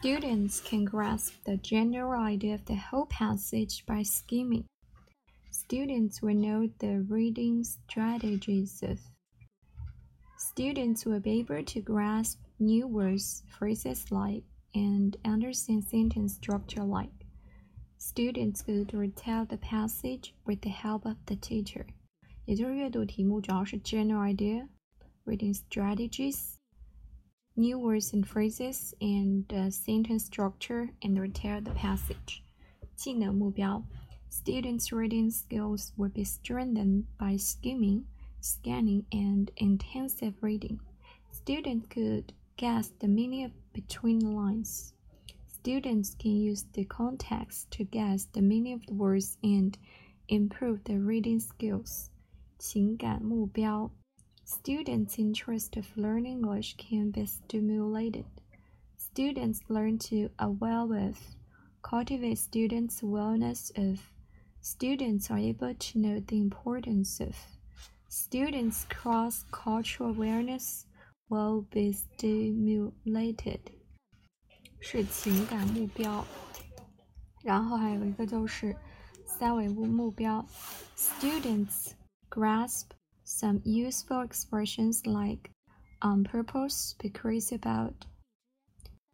Students can grasp the general idea of the whole passage by skimming. Students will know the reading strategies of. Students will be able to grasp new words, phrases like, and understand sentence structure like. Students could retell the passage with the help of the teacher. 也就是阅读题目主要是 general idea, reading strategies, new words and phrases, and uh, sentence structure, and retell the passage. 技能目标 Students' reading skills will be strengthened by skimming, scanning, and intensive reading. Students could guess the meaning of between the lines. Students can use the context to guess the meaning of the words and improve their reading skills. 情感目标 Students' interest of learning English can be stimulated. Students learn to avail with, cultivate students' awareness of. Students are able to know the importance of. Students' cross-cultural awareness will be stimulated. 是情感目标，然后还有一个就是三维目标，students grasp some useful expressions like on purpose, be crazy about.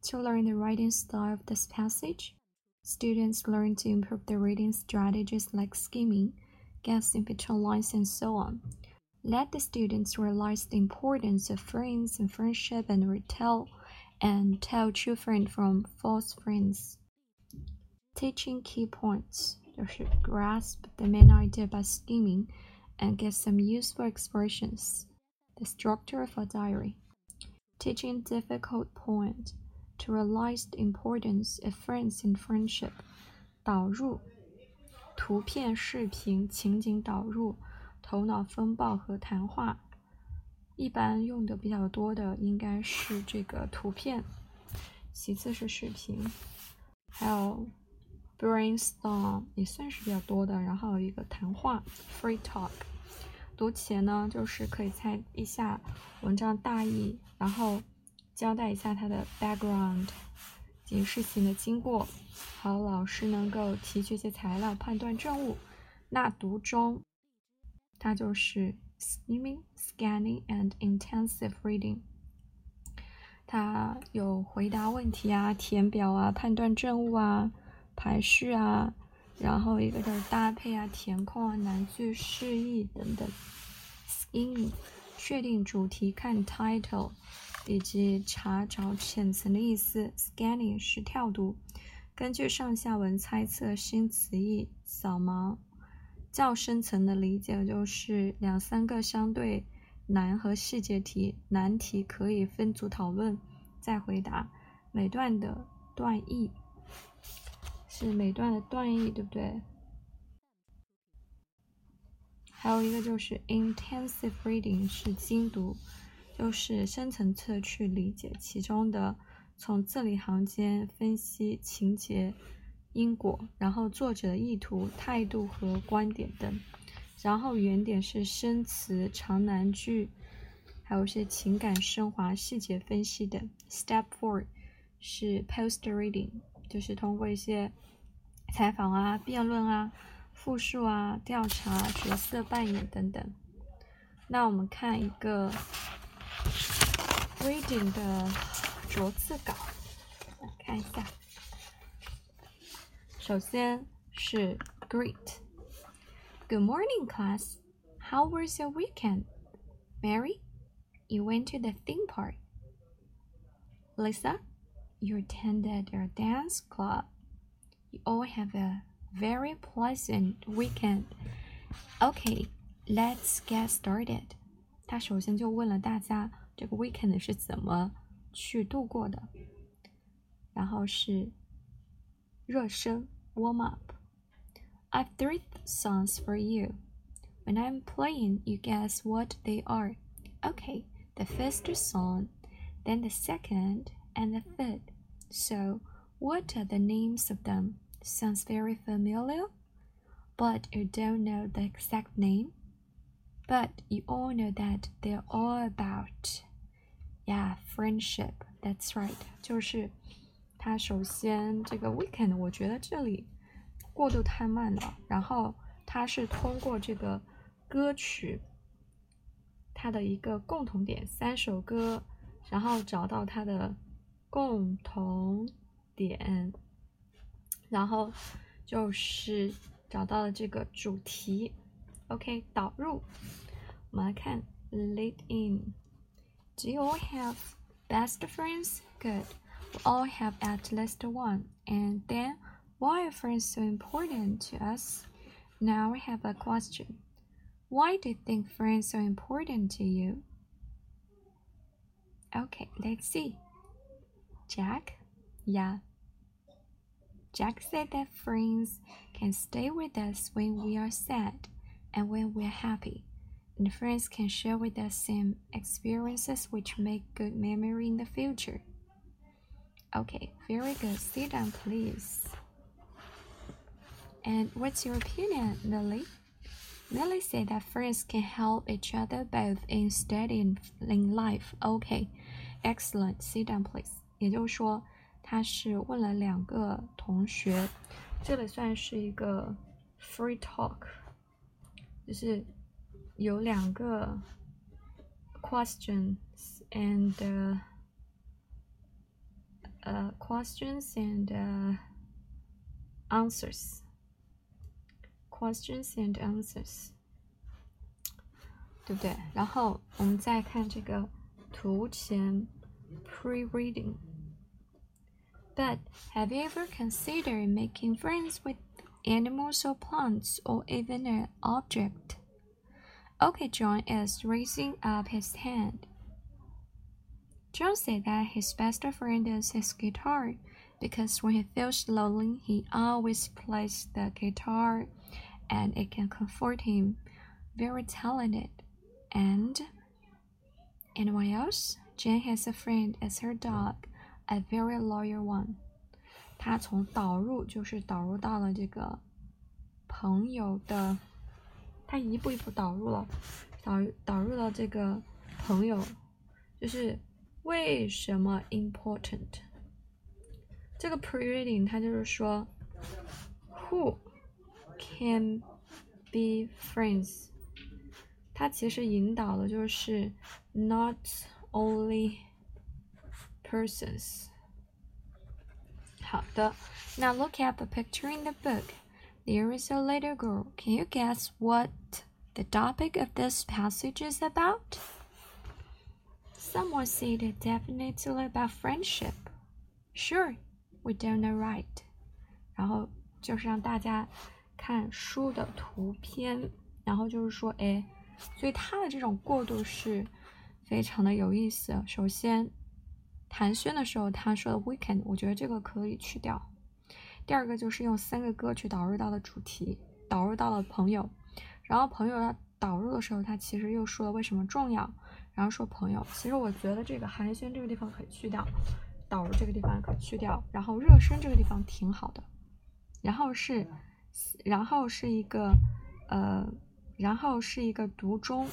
To learn the writing style of this passage, students learn to improve their reading strategies like skimming, guessing between lines, and so on. Let the students realize the importance of friends and friendship and retell and tell true friend from false friends. Teaching key points They should grasp the main idea by skimming and get some useful expressions. The structure of a diary. Teaching difficult point to realize the importance of friends and friendship. 导入图片、视频、情景导入、头脑风暴和谈话。一般用的比较多的应该是这个图片，其次是视频，还有 brainstorm 也算是比较多的。然后有一个谈话 free talk，读前呢就是可以猜一下文章大意，然后交代一下它的 background 及事情的经过，好老师能够提取一些材料判断正误。那读中，它就是。skimming, scanning, and intensive reading。它有回答问题啊、填表啊、判断正误啊、排序啊，然后一个就是搭配啊、填空啊、难句释义等等。skimming 确定主题看 title，以及查找浅层的意思。scanning 是跳读，根据上下文猜测新词义，扫盲。较深层的理解就是两三个相对难和细节题，难题可以分组讨论再回答。每段的段意是每段的段意，对不对？还有一个就是 intensive reading 是精读，就是深层次去理解其中的，从字里行间分析情节。因果，然后作者的意图、态度和观点等，然后原点是生词、长难句，还有一些情感升华、细节分析等。Step four 是 post reading，就是通过一些采访啊、辩论啊、复述啊、调查、角色扮演等等。那我们看一个 reading 的逐字稿，来看一下。首先是 Greet。Good morning, class. How was your weekend? Mary, you went to the theme park. Lisa, you attended a dance club. You all have a very pleasant weekend. Okay, let's get started. 他首先就问了大家这个 weekend 是怎么去度过的，然后是热身。warm up. I've three songs for you. When I'm playing, you guess what they are. Okay, the first song, then the second, and the third. So, what are the names of them? Sounds very familiar, but you don't know the exact name. But you all know that they're all about, yeah, friendship. That's right，就是 它首先这个 weekend，我觉得这里过渡太慢了。然后它是通过这个歌曲它的一个共同点，三首歌，然后找到它的共同点， 然后就是找到了这个主题。OK，导入，我们来看 lead in。Do you all have best friends? Good. We all have at least one. And then, why are friends so important to us? Now I have a question. Why do you think friends are important to you? Okay, let's see. Jack? Yeah. Jack said that friends can stay with us when we are sad and when we're happy. And friends can share with us some experiences which make good memory in the future. Okay, very good. Sit down, please. And what's your opinion, Lily? Lily said that friends can help each other both in studying in life. Okay, excellent. Sit down, please. 也就是说， 他是问了两个同学，这里算是一个 free talk，就是有两个 questions and、uh, questions and answers. Questions and answers，对不对？然后我们再看这个图前 pre-reading。But have you ever considered making friends with animals or plants or even an object? Okay, John is raising up his hand. John said that his best friend is his guitar because when he feels lonely, he always plays the guitar and it can comfort him. Very talented. And anyone else? Jane has a friend as her dog, a very loyal one. 他从导入就是导入到了这个朋友的，他一步一步导入了，导导入了这个朋友，就是为什么 important？这个 pre-reading 它就是说，who can be friends？它其实引导的就是 not only persons。好的，那 look at the picture in the book. There is a little girl. Can you guess what the topic of this passage is about? Someone said it definitely about friendship. Sure, we don't know right. 然后就是让大家看书的图片，然后就是说，哎，所以他的这种过渡是非常的有意思。首先， 寒暄的时候他说的 weekend，我觉得这个可以去掉。第二个就是用三个歌曲导入到了主题，导入到了朋友，然后朋友他导入的时候，他其实又说了为什么重要。然后说朋友，其实我觉得这个寒暄这个地方可以去掉，导入这个地方可以去掉，然后热身这个地方挺好的，然后是，然后是一个，呃，然后是一个读中，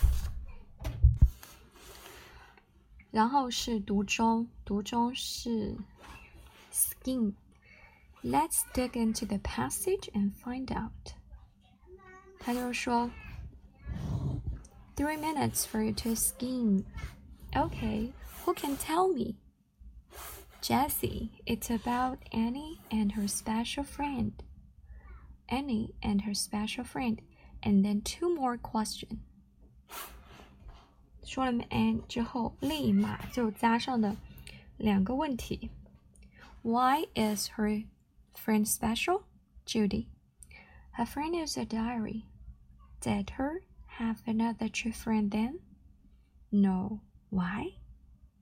然后是读中，读中是 skim。Let's dig into the passage and find out。他就说，three minutes for you to skim。Okay, who can tell me? Jessie, it's about Annie and her special friend. Annie and her special friend, and then two more questions. 说了 and 两个问题。Why is her friend special? Judy. Her friend is a diary. Did her have another true friend then? No. Why?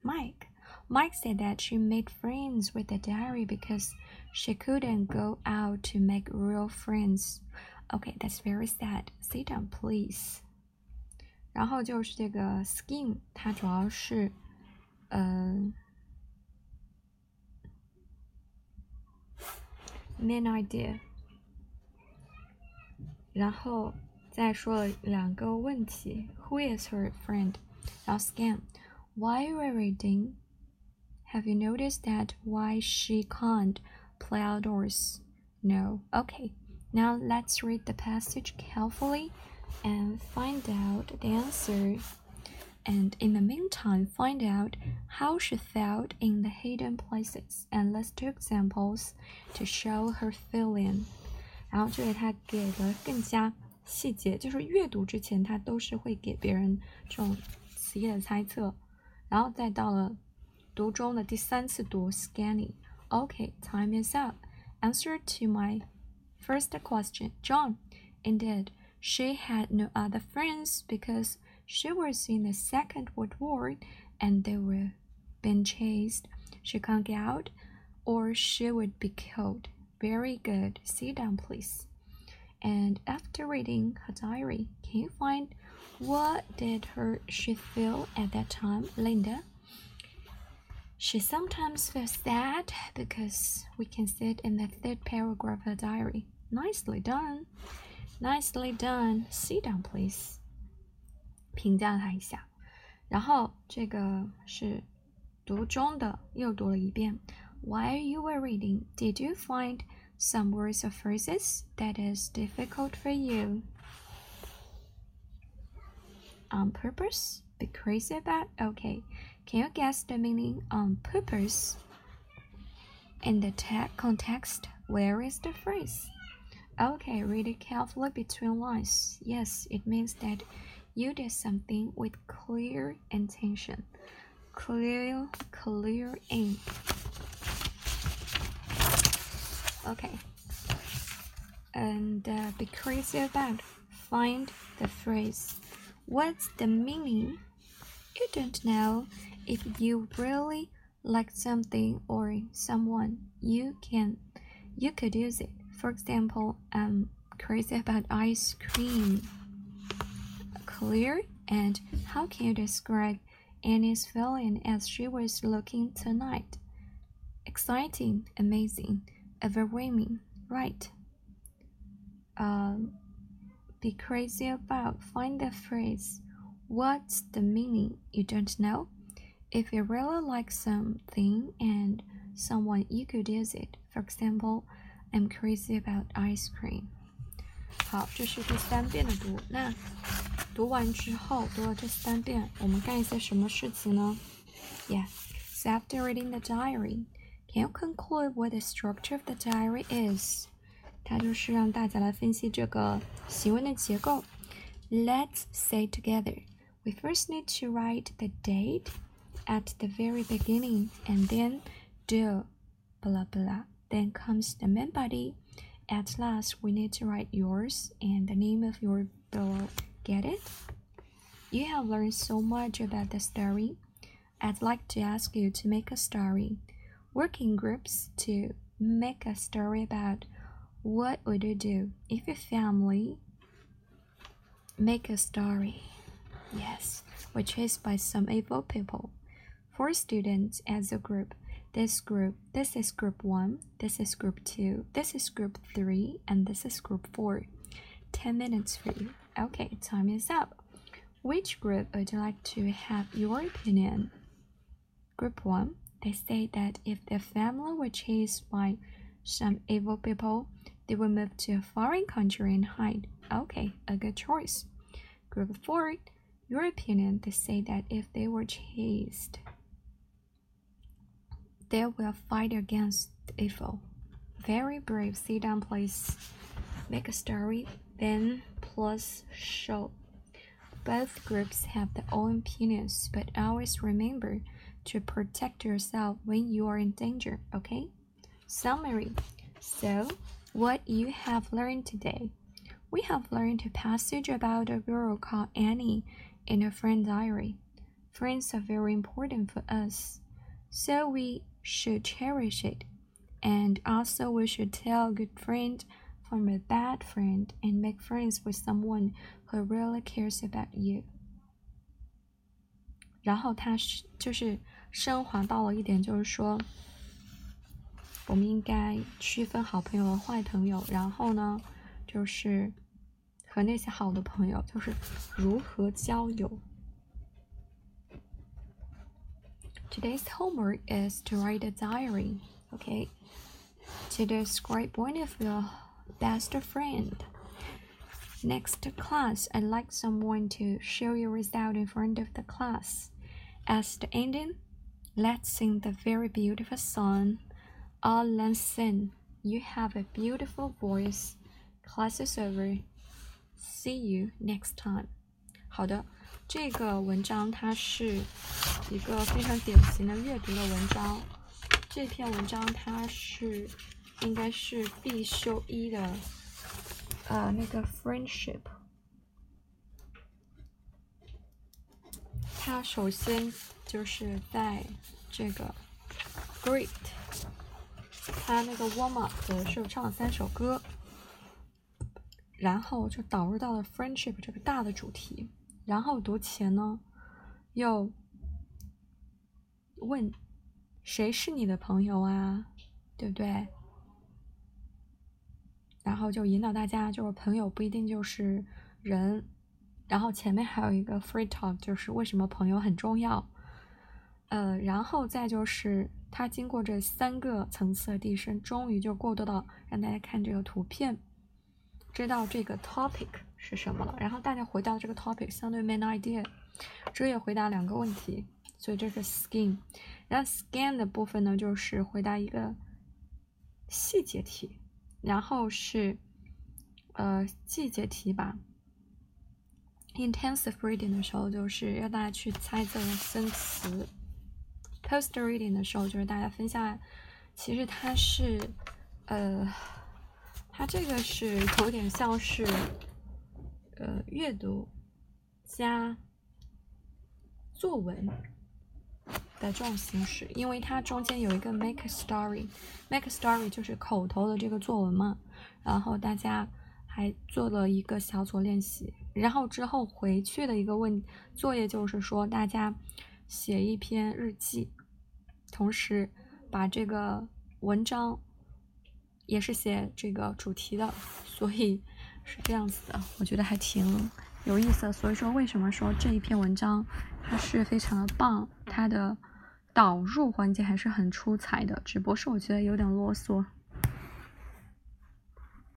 Mike. Mike said that she made friends with the diary because she couldn't go out to make real friends. Okay, that's very sad. Sit down, please. 然后就是这个 skim，它主要是，嗯、呃。，main idea，然后再说了两个问题：Who is her friend？然后 Scan，Why are we reading Have you noticed that why she can't play outdoors? No. Okay. Now let's read the passage carefully and find out the answer. And in the meantime, find out how she felt in the hidden places and let's do examples to show her feeling. 然后这里他给了更加细节，就是阅读之前他都是会给别人这种词义的猜测，然后再到了读中的第三次读 scanning。Okay, time is up. Answer to my first question, John. Indeed, she had no other friends because she was in the Second World War and they were being chased. She can't get out or she would be killed. Very good. Sit down, please. And after reading her diary, can you find what did her she feel at that time, Linda? She sometimes feels sad because we can see it in the third paragraph of her diary. Nicely done. Nicely done. Sit down, please. 评价他一下，然后这个是读中的，又读了一遍。While you were reading, did you find some words or phrases that is difficult for you? On purpose? Be crazy about? Okay. Can you guess the meaning on purpose? In the context, where is the phrase? Okay, read it carefully between lines. Yes, it means that you did something with clear intention. Clear, clear aim. Okay. And uh, be crazy about. Find the phrase. What's the meaning? You don't know. If you really like something or someone, you can you could use it. For example, I'm crazy about ice cream Clear and how can you describe Annie's feeling as she was looking tonight? Exciting, amazing, overwhelming, right? Um, be crazy about. Find the phrase. What's the meaning? You don't know? If you really like something and someone, you could use it. For example, I'm crazy about ice cream. 好，这是第三遍的读。那 读完之后，读了这三遍，我们干一些什么事情呢？Yeah. So after reading the diary, can you conclude what the structure of the diary is? 它就是让大家来分析这个行文的结构。Let's say together. We first need to write the date at the very beginning and then do blah blah. Then comes the main body. At last, we need to write yours and the name of your below. Get it? You have learned so much about the story. I'd like to ask you to make a story. Work in groups to make a story about what would you do if your family make a story? Yes, were chased by some evil people. Four students as a group this group, this is group 1, this is group 2, this is group 3, and this is group 4. 10 minutes for you. Okay, time is up. Which group would you like to have your opinion? Group 1, they say that if their family were chased by some evil people, they would move to a foreign country and hide. Okay, a good choice. Group 4, your opinion, they say that if they were chased, they will fight against evil. Very brave. Sit down, please. Make a story, then plus show. Both groups have their own opinions, but always remember to protect yourself when you are in danger, okay? Summary. So, what you have learned today. We have learned a passage about a girl called Annie in a friend diary. Friends are very important for us, so we should cherish it. And also, we should tell good friend from a bad friend and make friends with someone who really cares about you. 然后他是就是升华到了一点，就是说，我们应该区分好朋友和坏朋友。然后呢，就是和那些好的朋友，就是如何交友。 Today's homework is to write a diary, okay? To describe one of your best friend. Next class, I'd like someone to show your result in front of the class. As the ending, let's sing the very beautiful song. All let's sing. You have a beautiful voice. Class is over. See you next time. 好的。这个文章它是一个非常典型的阅读的文章。这篇文章它是 应该是必修一的，呃，那个 friendship。它首先就是在这个 great，它那个 warm up 的时候唱了三首歌，然后就导入到了 friendship 这个大的主题。然后读前呢，又问谁是你的朋友啊，对不对？然后就引导大家，就是朋友不一定就是人。然后前面还有一个 free talk，就是为什么朋友很重要。呃，然后再就是他经过这三个层次的递升，终于就过渡到让大家看这个图片，知道这个 topic。是什么了？然后大家回答这个 topic，相对 main idea，这也回答两个问题，所以这是 skin。然后 scan 的部分呢，就是回答一个细节题，然后是呃季节题吧。intensive reading 的时候，就是要大家去猜这个生词。post reading 的时候，就是大家分下，其实它是呃，它这个是有点像是。呃，阅读加作文的这种形式，因为它中间有一个 make a story，make a story 就是口头的这个作文嘛。然后大家还做了一个小组练习，然后之后回去的一个问作业就是说，大家写一篇日记，同时把这个文章也是写这个主题的，所以。是这样子的，我觉得还挺有意思。所以说，为什么说这一篇文章它是非常的棒？它的导入环节还是很出彩的，只不过是我觉得有点啰嗦。